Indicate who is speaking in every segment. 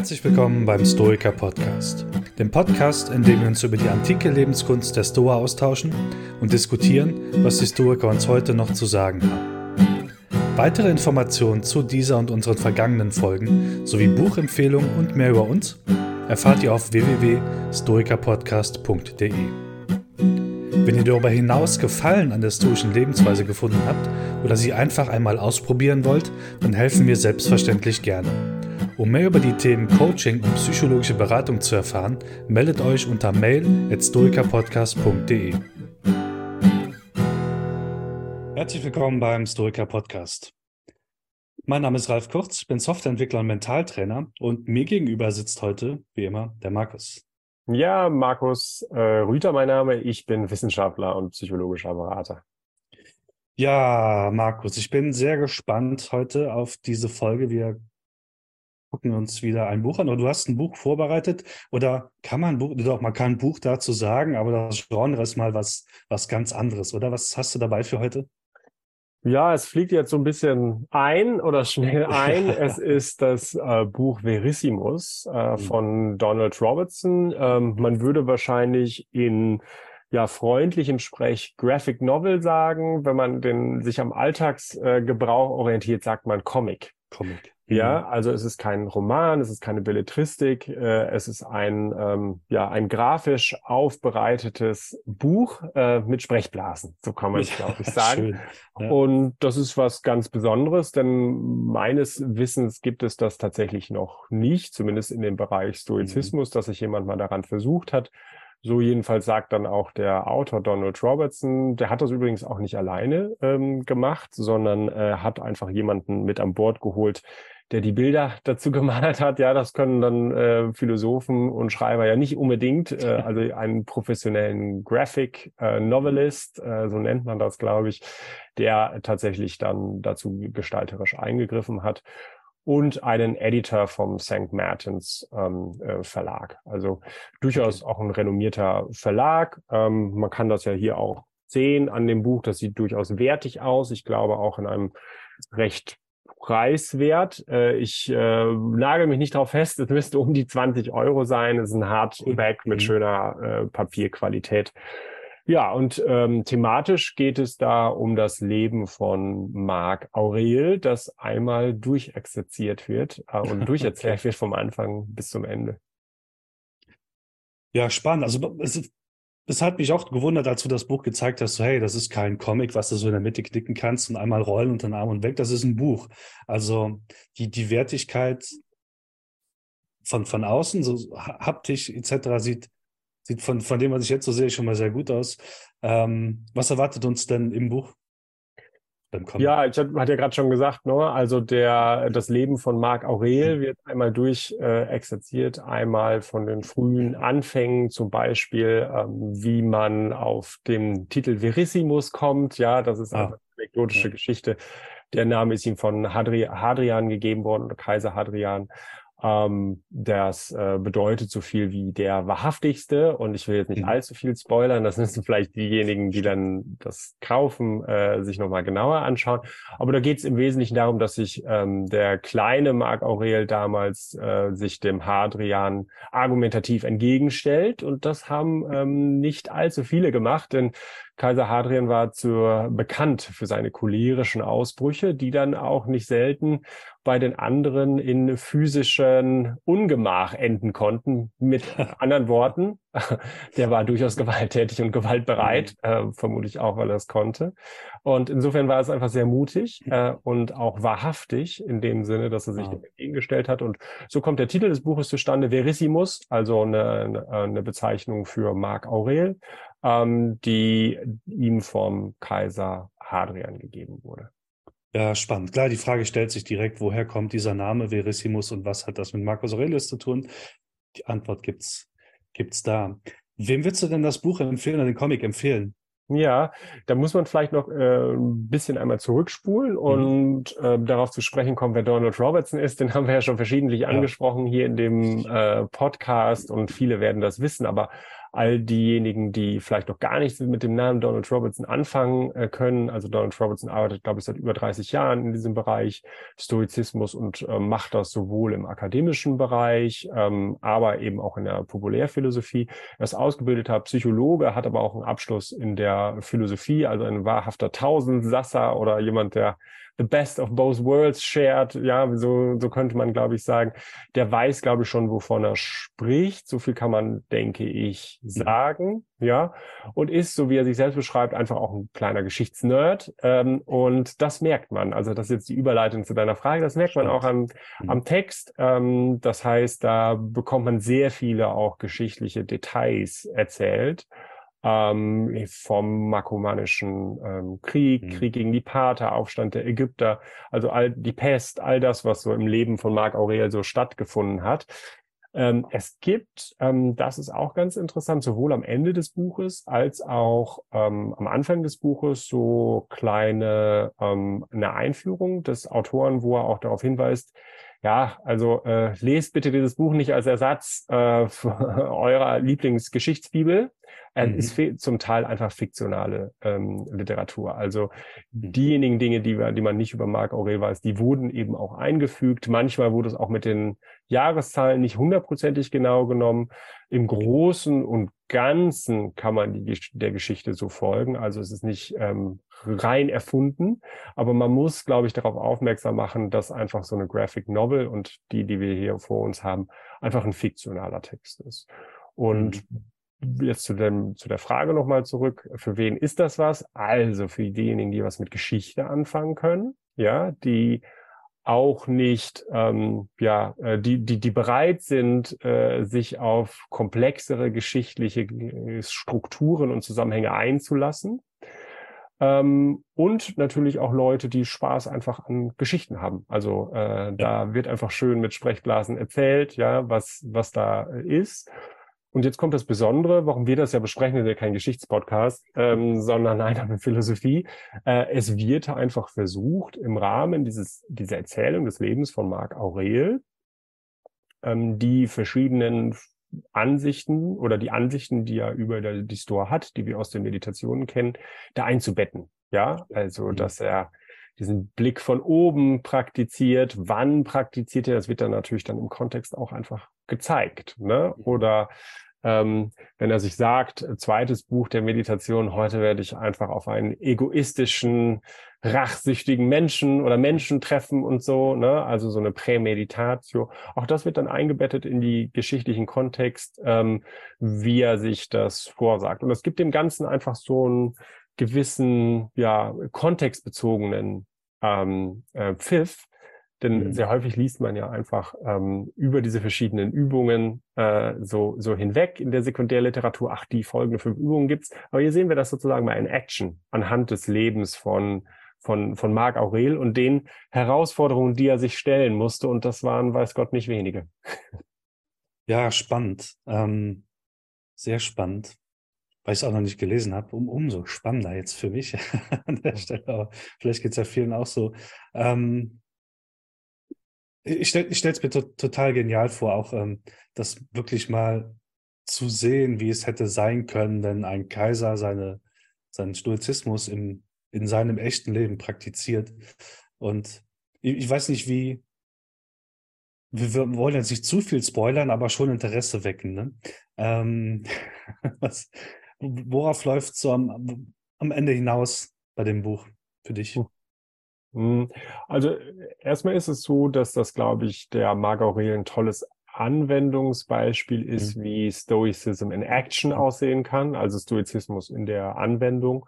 Speaker 1: Herzlich willkommen beim Stoiker Podcast, dem Podcast, in dem wir uns über die antike Lebenskunst der Stoa austauschen und diskutieren, was die Stoiker uns heute noch zu sagen haben. Weitere Informationen zu dieser und unseren vergangenen Folgen sowie Buchempfehlungen und mehr über uns erfahrt ihr auf www.stoikerpodcast.de. Wenn ihr darüber hinaus Gefallen an der stoischen Lebensweise gefunden habt oder sie einfach einmal ausprobieren wollt, dann helfen wir selbstverständlich gerne. Um mehr über die Themen Coaching und psychologische Beratung zu erfahren, meldet euch unter mail@stoikerpodcast.de. Herzlich willkommen beim Stoiker Podcast. Mein Name ist Ralf Kurz, ich bin Softwareentwickler und Mentaltrainer und mir gegenüber sitzt heute, wie immer, der Markus.
Speaker 2: Ja, Markus äh, Rüter mein Name. Ich bin Wissenschaftler und psychologischer Berater.
Speaker 1: Ja, Markus, ich bin sehr gespannt heute auf diese Folge. Wir gucken uns wieder ein Buch an. Oder du hast ein Buch vorbereitet oder kann man ein Buch, doch, man kann ein Buch dazu sagen, aber das Genre ist mal was, was ganz anderes, oder? Was hast du dabei für heute?
Speaker 2: Ja, es fliegt jetzt so ein bisschen ein oder schnell ein. es ist das äh, Buch Verissimus äh, mhm. von Donald Robertson. Ähm, man würde wahrscheinlich in ja, freundlichem Sprech Graphic Novel sagen. Wenn man den sich am Alltagsgebrauch äh, orientiert, sagt man Comic.
Speaker 1: Comic.
Speaker 2: Ja, mhm. also es ist kein Roman, es ist keine Belletristik, äh, es ist ein, ähm, ja, ein grafisch aufbereitetes Buch äh, mit Sprechblasen, so kann man es, glaube ich, sagen. Ja. Und das ist was ganz Besonderes, denn meines Wissens gibt es das tatsächlich noch nicht, zumindest in dem Bereich Stoizismus, mhm. dass sich jemand mal daran versucht hat. So jedenfalls sagt dann auch der Autor Donald Robertson. Der hat das übrigens auch nicht alleine ähm, gemacht, sondern äh, hat einfach jemanden mit an Bord geholt, der die Bilder dazu gemalt hat. Ja, das können dann äh, Philosophen und Schreiber ja nicht unbedingt. Äh, also einen professionellen Graphic äh, Novelist, äh, so nennt man das, glaube ich, der tatsächlich dann dazu gestalterisch eingegriffen hat und einen Editor vom St. Martins ähm, äh, Verlag. Also durchaus okay. auch ein renommierter Verlag. Ähm, man kann das ja hier auch sehen an dem Buch. Das sieht durchaus wertig aus. Ich glaube auch in einem recht preiswert. Äh, ich äh, nagel mich nicht darauf fest, es müsste um die 20 Euro sein. Es ist ein Hardback mhm. mit schöner äh, Papierqualität. Ja, und ähm, thematisch geht es da um das Leben von Marc Aurel, das einmal durchexerziert wird äh, und durcherzählt wird vom Anfang bis zum Ende.
Speaker 1: Ja, spannend. Also es es hat mich auch gewundert, als du das Buch gezeigt hast, so hey, das ist kein Comic, was du so in der Mitte knicken kannst und einmal rollen unter den Arm und weg. Das ist ein Buch. Also die, die Wertigkeit von, von außen, so haptisch etc. sieht, sieht von, von dem, was ich jetzt so sehe, schon mal sehr gut aus. Ähm, was erwartet uns denn im Buch?
Speaker 2: Ja, ich hatte ja gerade schon gesagt, ne? also der, das Leben von Marc Aurel mhm. wird einmal durch äh, exerziert, einmal von den frühen Anfängen, zum Beispiel, ähm, wie man auf den Titel Verissimus kommt. Ja, das ist ah. eine anekdotische ja. Geschichte. Der Name ist ihm von Hadri Hadrian gegeben worden, oder Kaiser Hadrian. Ähm, das äh, bedeutet so viel wie der wahrhaftigste. Und ich will jetzt nicht mhm. allzu viel spoilern. Das müssen vielleicht diejenigen, die dann das kaufen, äh, sich nochmal genauer anschauen. Aber da geht es im Wesentlichen darum, dass sich ähm, der kleine Marc Aurel damals äh, sich dem Hadrian argumentativ entgegenstellt. Und das haben ähm, nicht allzu viele gemacht, denn Kaiser Hadrian war zur, bekannt für seine cholerischen Ausbrüche, die dann auch nicht selten bei den anderen in physischen Ungemach enden konnten. Mit anderen Worten, der war durchaus gewalttätig und gewaltbereit, mhm. äh, vermutlich auch, weil er es konnte. Und insofern war es einfach sehr mutig äh, und auch wahrhaftig in dem Sinne, dass er sich wow. entgegengestellt hat. Und so kommt der Titel des Buches zustande, Verissimus, also eine, eine Bezeichnung für Marc Aurel ähm, die ihm vom Kaiser Hadrian gegeben wurde.
Speaker 1: Ja, spannend. Klar, die Frage stellt sich direkt, woher kommt dieser Name Verissimus und was hat das mit Marcus Aurelius zu tun? Die Antwort gibt's, gibt's da. Wem würdest du denn das Buch empfehlen oder den Comic empfehlen?
Speaker 2: Ja, da muss man vielleicht noch äh, ein bisschen einmal zurückspulen mhm. und äh, darauf zu sprechen kommen, wer Donald Robertson ist. Den haben wir ja schon verschiedentlich ja. angesprochen hier in dem äh, Podcast und viele werden das wissen. Aber all diejenigen, die vielleicht noch gar nichts mit dem Namen Donald Robertson anfangen äh, können. Also Donald Robertson arbeitet, glaube ich, seit über 30 Jahren in diesem Bereich Stoizismus und äh, macht das sowohl im akademischen Bereich, ähm, aber eben auch in der Populärphilosophie. Er ist ausgebildeter Psychologe, hat aber auch einen Abschluss in der Philosophie, also ein wahrhafter Tausendsasser oder jemand, der the best of both worlds shared, ja, so, so könnte man, glaube ich, sagen. Der weiß, glaube ich, schon, wovon er spricht. So viel kann man, denke ich, mhm. sagen, ja. Und ist, so wie er sich selbst beschreibt, einfach auch ein kleiner Geschichtsnerd. Ähm, und das merkt man. Also, das ist jetzt die Überleitung zu deiner Frage. Das merkt man auch am, mhm. am Text. Ähm, das heißt, da bekommt man sehr viele auch geschichtliche Details erzählt ähm, vom Markomanischen ähm, Krieg, mhm. Krieg gegen die Parther, Aufstand der Ägypter, also all die Pest, all das, was so im Leben von Marc Aurel so stattgefunden hat. Ähm, es gibt, ähm, das ist auch ganz interessant, sowohl am Ende des Buches als auch ähm, am Anfang des Buches so kleine ähm, eine Einführung des Autoren, wo er auch darauf hinweist, ja, also äh, lest bitte dieses Buch nicht als Ersatz äh, eurer Lieblingsgeschichtsbibel, er mhm. ist zum Teil einfach fiktionale ähm, Literatur. Also mhm. diejenigen Dinge, die, wir, die man nicht über Marc Aurel weiß, die wurden eben auch eingefügt. Manchmal wurde es auch mit den Jahreszahlen nicht hundertprozentig genau genommen. Im Großen und Ganzen kann man die, der Geschichte so folgen. Also es ist nicht ähm, rein erfunden, aber man muss, glaube ich, darauf aufmerksam machen, dass einfach so eine Graphic Novel und die, die wir hier vor uns haben, einfach ein fiktionaler Text ist. Und mhm jetzt zu, dem, zu der Frage nochmal zurück, für wen ist das was? Also für diejenigen, die was mit Geschichte anfangen können, ja, die auch nicht, ähm, ja, äh, die, die, die bereit sind, äh, sich auf komplexere geschichtliche äh, Strukturen und Zusammenhänge einzulassen. Ähm, und natürlich auch Leute, die Spaß einfach an Geschichten haben. Also äh, da wird einfach schön mit Sprechblasen erzählt, ja, was, was da ist. Und jetzt kommt das Besondere, warum wir das ja besprechen, ist ja kein Geschichtspodcast, ähm, sondern eine Philosophie. Äh, es wird einfach versucht, im Rahmen dieses, dieser Erzählung des Lebens von Marc Aurel, ähm, die verschiedenen Ansichten oder die Ansichten, die er über die Store hat, die wir aus den Meditationen kennen, da einzubetten. Ja, also, mhm. dass er diesen Blick von oben praktiziert. Wann praktiziert er? Das wird dann natürlich dann im Kontext auch einfach gezeigt. Ne? Mhm. Oder ähm, wenn er sich sagt, zweites Buch der Meditation, heute werde ich einfach auf einen egoistischen, rachsüchtigen Menschen oder Menschen treffen und so, ne? also so eine Prämeditatio. Auch das wird dann eingebettet in die geschichtlichen Kontext, ähm, wie er sich das vorsagt. Und es gibt dem Ganzen einfach so einen gewissen, ja, kontextbezogenen ähm, äh, Pfiff. Denn mhm. sehr häufig liest man ja einfach ähm, über diese verschiedenen Übungen äh, so, so hinweg in der Sekundärliteratur. Ach, die folgenden fünf Übungen gibt's. Aber hier sehen wir das sozusagen mal in Action anhand des Lebens von von, von Marc Aurel und den Herausforderungen, die er sich stellen musste. Und das waren, weiß Gott, nicht wenige.
Speaker 1: Ja, spannend. Ähm, sehr spannend weil ich es auch noch nicht gelesen habe, um, umso spannender jetzt für mich an der Stelle. Aber vielleicht geht es ja vielen auch so. Ähm, ich stelle es mir to total genial vor, auch ähm, das wirklich mal zu sehen, wie es hätte sein können, wenn ein Kaiser seine, seinen Stoizismus im, in seinem echten Leben praktiziert. Und ich, ich weiß nicht, wie, wir, wollen jetzt nicht zu viel spoilern, aber schon Interesse wecken. Ne? Ähm, was, worauf läuft es so am, am Ende hinaus bei dem Buch für dich?
Speaker 2: Hm. Also erstmal ist es so, dass das, glaube ich, der Marc Aurel ein tolles Anwendungsbeispiel ist, mhm. wie Stoicism in Action aussehen kann, also Stoizismus in der Anwendung,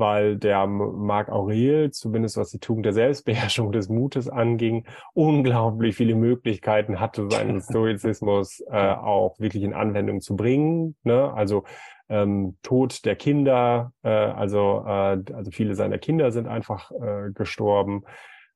Speaker 2: weil der Marc Aurel, zumindest was die Tugend der Selbstbeherrschung des Mutes anging, unglaublich viele Möglichkeiten hatte, seinen Stoizismus äh, auch wirklich in Anwendung zu bringen. Ne? Also ähm, Tod der Kinder, äh, also, äh, also viele seiner Kinder sind einfach äh, gestorben.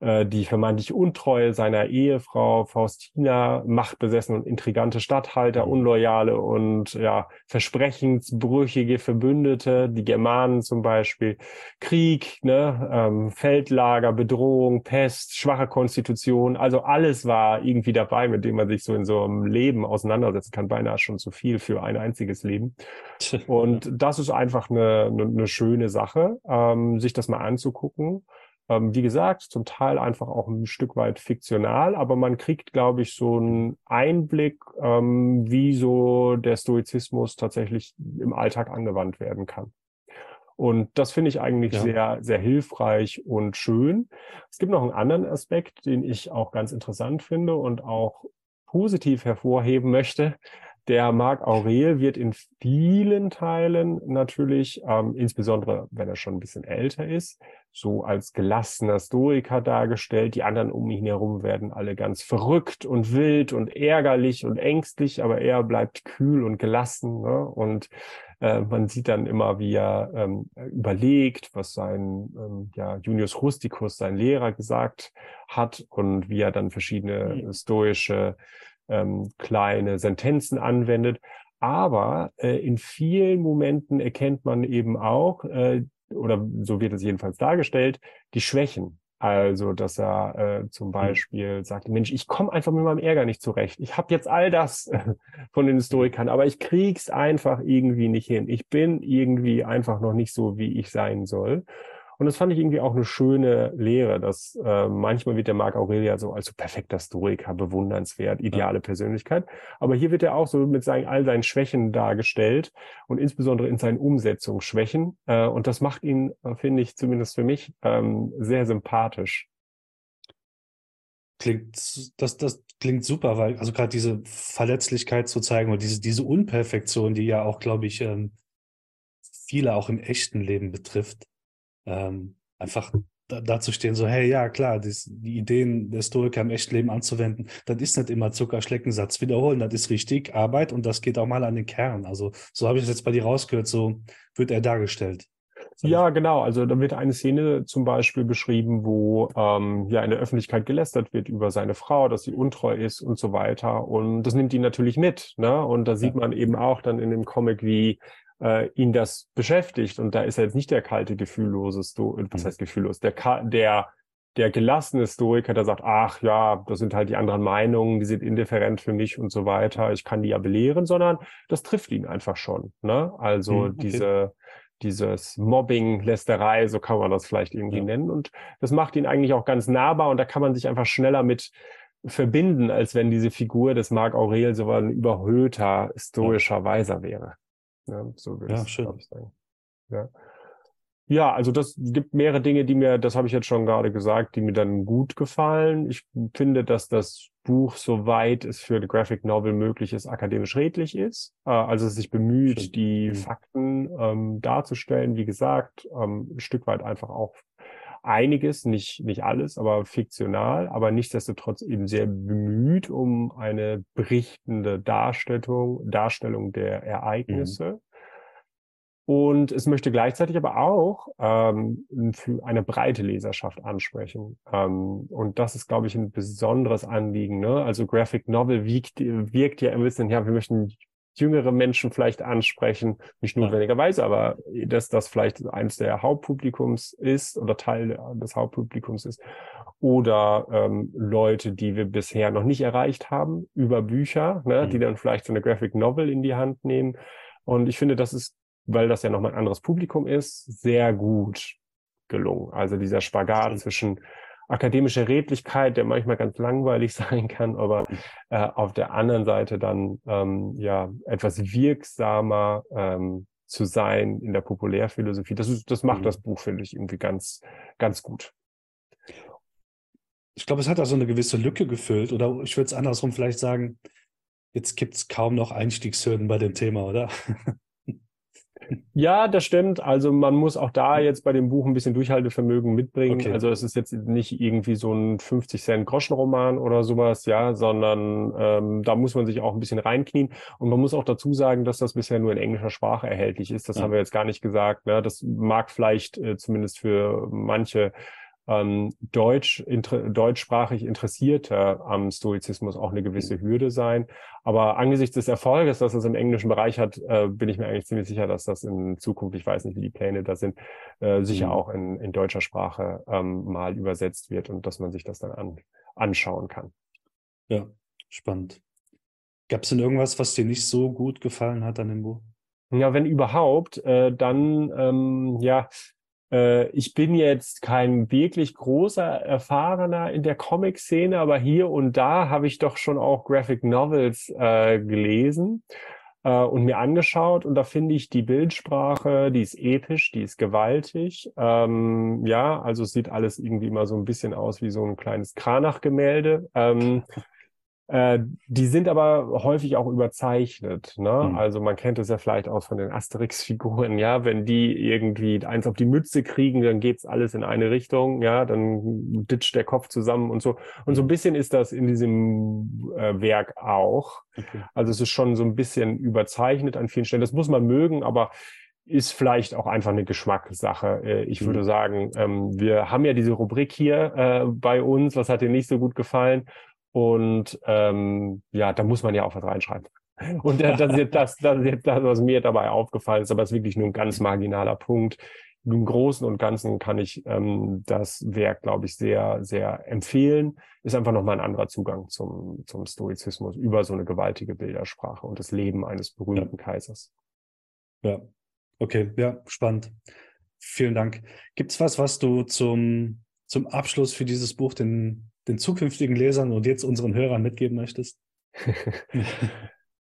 Speaker 2: Äh, die vermeintlich Untreue seiner Ehefrau Faustina, machtbesessen und intrigante Statthalter, mhm. unloyale und ja, versprechensbrüchige Verbündete, die Germanen zum Beispiel, Krieg, ne, ähm, Feldlager, Bedrohung, Pest, schwache Konstitution, also alles war irgendwie dabei, mit dem man sich so in so einem Leben auseinandersetzen kann, beinahe schon zu viel für ein einziges Leben. Und das ist einfach eine, eine, eine schöne Sache, ähm, sich das mal anzugucken. Ähm, wie gesagt, zum Teil einfach auch ein Stück weit fiktional, aber man kriegt, glaube ich, so einen Einblick, ähm, wie so der Stoizismus tatsächlich im Alltag angewandt werden kann. Und das finde ich eigentlich ja. sehr, sehr hilfreich und schön. Es gibt noch einen anderen Aspekt, den ich auch ganz interessant finde und auch positiv hervorheben möchte. Der Marc Aurel wird in vielen Teilen natürlich, ähm, insbesondere wenn er schon ein bisschen älter ist, so als gelassener Stoiker dargestellt. Die anderen um ihn herum werden alle ganz verrückt und wild und ärgerlich und ängstlich, aber er bleibt kühl und gelassen. Ne? Und äh, man sieht dann immer, wie er ähm, überlegt, was sein ähm, ja, Junius Rusticus, sein Lehrer, gesagt hat und wie er dann verschiedene mhm. stoische ähm, kleine Sentenzen anwendet. Aber äh, in vielen Momenten erkennt man eben auch, äh, oder so wird es jedenfalls dargestellt, die Schwächen. Also, dass er äh, zum hm. Beispiel mhm. sagt, Mensch, ich komme einfach mit meinem Ärger nicht zurecht. Ich habe jetzt all das von den Historikern, aber ich krieg's einfach irgendwie nicht hin. Ich bin irgendwie einfach noch nicht so, wie ich sein soll. Und das fand ich irgendwie auch eine schöne Lehre, dass äh, manchmal wird der Marc Aurelia so als so perfekter Stoiker, bewundernswert, ideale ja. Persönlichkeit. Aber hier wird er auch so mit seinen, all seinen Schwächen dargestellt und insbesondere in seinen Umsetzungsschwächen. Äh, und das macht ihn, äh, finde ich, zumindest für mich, ähm, sehr sympathisch.
Speaker 1: Klingt, das, das klingt super, weil, also gerade diese Verletzlichkeit zu zeigen und diese, diese Unperfektion, die ja auch, glaube ich, ähm, viele auch im echten Leben betrifft, ähm, einfach da, dazu stehen, so, hey, ja, klar, dies, die Ideen der Historiker im echten Leben anzuwenden, das ist nicht immer Zuckerschleckensatz wiederholen, das ist richtig Arbeit und das geht auch mal an den Kern. Also so habe ich es jetzt bei dir rausgehört, so wird er dargestellt.
Speaker 2: Ja, genau. Also da wird eine Szene zum Beispiel beschrieben, wo ähm, ja in der Öffentlichkeit gelästert wird über seine Frau, dass sie untreu ist und so weiter. Und das nimmt ihn natürlich mit. Ne? Und da sieht man eben auch dann in dem Comic, wie äh, ihn das beschäftigt. Und da ist er jetzt nicht der kalte, gefühllose Sto was mhm. heißt gefühllos, der, der, der gelassene Stoiker, der sagt, ach ja, das sind halt die anderen Meinungen, die sind indifferent für mich und so weiter, ich kann die ja belehren, sondern das trifft ihn einfach schon. Ne? Also mhm, okay. diese dieses Mobbing, Lästerei, so kann man das vielleicht irgendwie ja. nennen. Und das macht ihn eigentlich auch ganz nahbar und da kann man sich einfach schneller mit verbinden, als wenn diese Figur des Marc Aurel so ein überhöhter, stoischer. Weiser wäre. Ja, so würde ja, schön. ich sagen. Ja. Ja, also das gibt mehrere Dinge, die mir, das habe ich jetzt schon gerade gesagt, die mir dann gut gefallen. Ich finde, dass das Buch, soweit es für die Graphic Novel möglich ist, akademisch redlich ist. Äh, also es sich bemüht, Schön. die mhm. Fakten ähm, darzustellen. Wie gesagt, ähm, ein Stück weit einfach auch einiges, nicht, nicht alles, aber fiktional, aber nichtsdestotrotz eben sehr bemüht um eine berichtende Darstellung, Darstellung der Ereignisse. Mhm. Und es möchte gleichzeitig aber auch ähm, für eine breite Leserschaft ansprechen. Ähm, und das ist, glaube ich, ein besonderes Anliegen. Ne? Also Graphic Novel wiegt, wirkt ja ein bisschen, ja, wir möchten jüngere Menschen vielleicht ansprechen, nicht notwendigerweise, aber dass das vielleicht eines der Hauptpublikums ist oder Teil des Hauptpublikums ist. Oder ähm, Leute, die wir bisher noch nicht erreicht haben, über Bücher, ne, mhm. die dann vielleicht so eine Graphic Novel in die Hand nehmen. Und ich finde, das ist, weil das ja nochmal ein anderes Publikum ist, sehr gut gelungen. Also dieser Spagat zwischen akademische Redlichkeit, der manchmal ganz langweilig sein kann, aber äh, auf der anderen Seite dann ähm, ja etwas wirksamer ähm, zu sein in der Populärphilosophie. Das, ist, das macht mhm. das Buch, finde ich, irgendwie ganz, ganz gut.
Speaker 1: Ich glaube, es hat da so eine gewisse Lücke gefüllt, oder ich würde es andersrum vielleicht sagen, jetzt gibt es kaum noch Einstiegshürden bei dem Thema, oder?
Speaker 2: Ja, das stimmt. Also man muss auch da jetzt bei dem Buch ein bisschen Durchhaltevermögen mitbringen. Okay. Also es ist jetzt nicht irgendwie so ein 50 Cent Groschenroman oder sowas, ja, sondern ähm, da muss man sich auch ein bisschen reinknien. Und man muss auch dazu sagen, dass das bisher nur in englischer Sprache erhältlich ist. Das ja. haben wir jetzt gar nicht gesagt. Ne? Das mag vielleicht äh, zumindest für manche ähm, Deutsch, inter, deutschsprachig Interessierte am Stoizismus auch eine gewisse Hürde sein. Aber angesichts des Erfolges, dass es im englischen Bereich hat, äh, bin ich mir eigentlich ziemlich sicher, dass das in Zukunft, ich weiß nicht, wie die Pläne da sind, äh, sicher mhm. auch in, in deutscher Sprache ähm, mal übersetzt wird und dass man sich das dann an, anschauen kann.
Speaker 1: Ja, spannend. Gab es denn irgendwas, was dir nicht so gut gefallen hat an dem Buch?
Speaker 2: Ja, wenn überhaupt, äh, dann ähm, ja, ich bin jetzt kein wirklich großer Erfahrener in der Comic-Szene, aber hier und da habe ich doch schon auch Graphic Novels äh, gelesen äh, und mir angeschaut. Und da finde ich die Bildsprache, die ist episch, die ist gewaltig. Ähm, ja, also es sieht alles irgendwie immer so ein bisschen aus wie so ein kleines Kranach-Gemälde. Ähm, äh, die sind aber häufig auch überzeichnet. Ne? Mhm. Also man kennt es ja vielleicht auch von den Asterix-Figuren, ja, wenn die irgendwie eins auf die Mütze kriegen, dann geht's alles in eine Richtung, ja, dann ditcht der Kopf zusammen und so. Und so ein mhm. bisschen ist das in diesem äh, Werk auch. Okay. Also es ist schon so ein bisschen überzeichnet an vielen Stellen. Das muss man mögen, aber ist vielleicht auch einfach eine Geschmackssache. Äh, ich mhm. würde sagen, ähm, wir haben ja diese Rubrik hier äh, bei uns. Was hat dir nicht so gut gefallen? Und ähm, ja, da muss man ja auch was reinschreiben. Und äh, das, ist jetzt das, das ist jetzt das, was mir dabei aufgefallen ist, aber es ist wirklich nur ein ganz marginaler Punkt. Im Großen und Ganzen kann ich ähm, das Werk, glaube ich, sehr, sehr empfehlen. Ist einfach nochmal ein anderer Zugang zum, zum Stoizismus über so eine gewaltige Bildersprache und das Leben eines berühmten ja. Kaisers.
Speaker 1: Ja, okay, ja, spannend. Vielen Dank. Gibt's was, was du zum, zum Abschluss für dieses Buch den den zukünftigen Lesern und jetzt unseren Hörern mitgeben möchtest?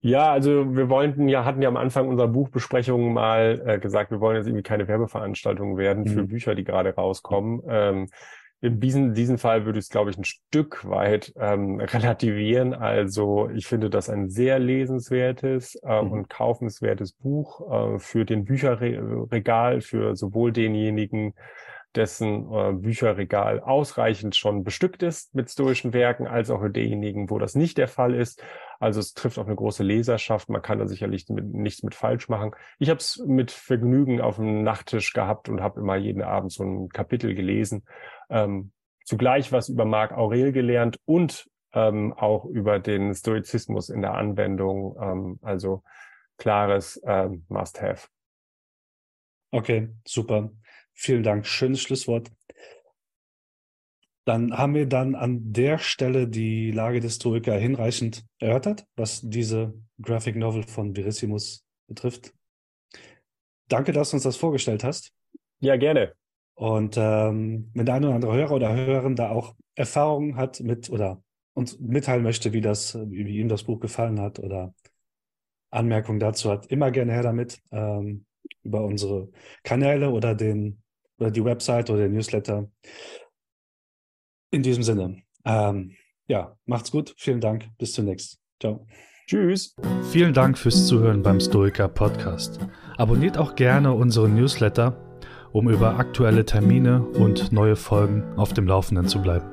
Speaker 2: Ja, also wir wollten ja, hatten ja am Anfang unserer Buchbesprechung mal äh, gesagt, wir wollen jetzt irgendwie keine Werbeveranstaltung werden mhm. für Bücher, die gerade rauskommen. Ähm, in diesem, diesem Fall würde ich es, glaube ich, ein Stück weit ähm, relativieren. Also ich finde das ein sehr lesenswertes äh, mhm. und kaufenswertes Buch äh, für den Bücherregal, für sowohl denjenigen, dessen äh, Bücherregal ausreichend schon bestückt ist mit stoischen Werken, als auch für diejenigen, wo das nicht der Fall ist. Also es trifft auf eine große Leserschaft. Man kann da sicherlich mit, nichts mit falsch machen. Ich habe es mit Vergnügen auf dem Nachttisch gehabt und habe immer jeden Abend so ein Kapitel gelesen. Ähm, zugleich was über Marc Aurel gelernt und ähm, auch über den Stoizismus in der Anwendung. Ähm, also klares ähm, Must-Have.
Speaker 1: Okay, super. Vielen Dank. Schönes Schlusswort. Dann haben wir dann an der Stelle die Lage des Stoiker hinreichend erörtert, was diese Graphic Novel von Verissimus betrifft. Danke, dass du uns das vorgestellt hast.
Speaker 2: Ja, gerne.
Speaker 1: Und ähm, wenn der eine oder andere Hörer oder Hörerin da auch Erfahrungen hat mit oder uns mitteilen möchte, wie das, wie, ihm das Buch gefallen hat oder Anmerkungen dazu hat, immer gerne her damit ähm, über unsere Kanäle oder den oder die Website oder der Newsletter. In diesem Sinne, ähm, ja, macht's gut. Vielen Dank. Bis zunächst. Ciao.
Speaker 2: Tschüss.
Speaker 1: Vielen Dank fürs Zuhören beim Stoiker Podcast. Abonniert auch gerne unseren Newsletter, um über aktuelle Termine und neue Folgen auf dem Laufenden zu bleiben.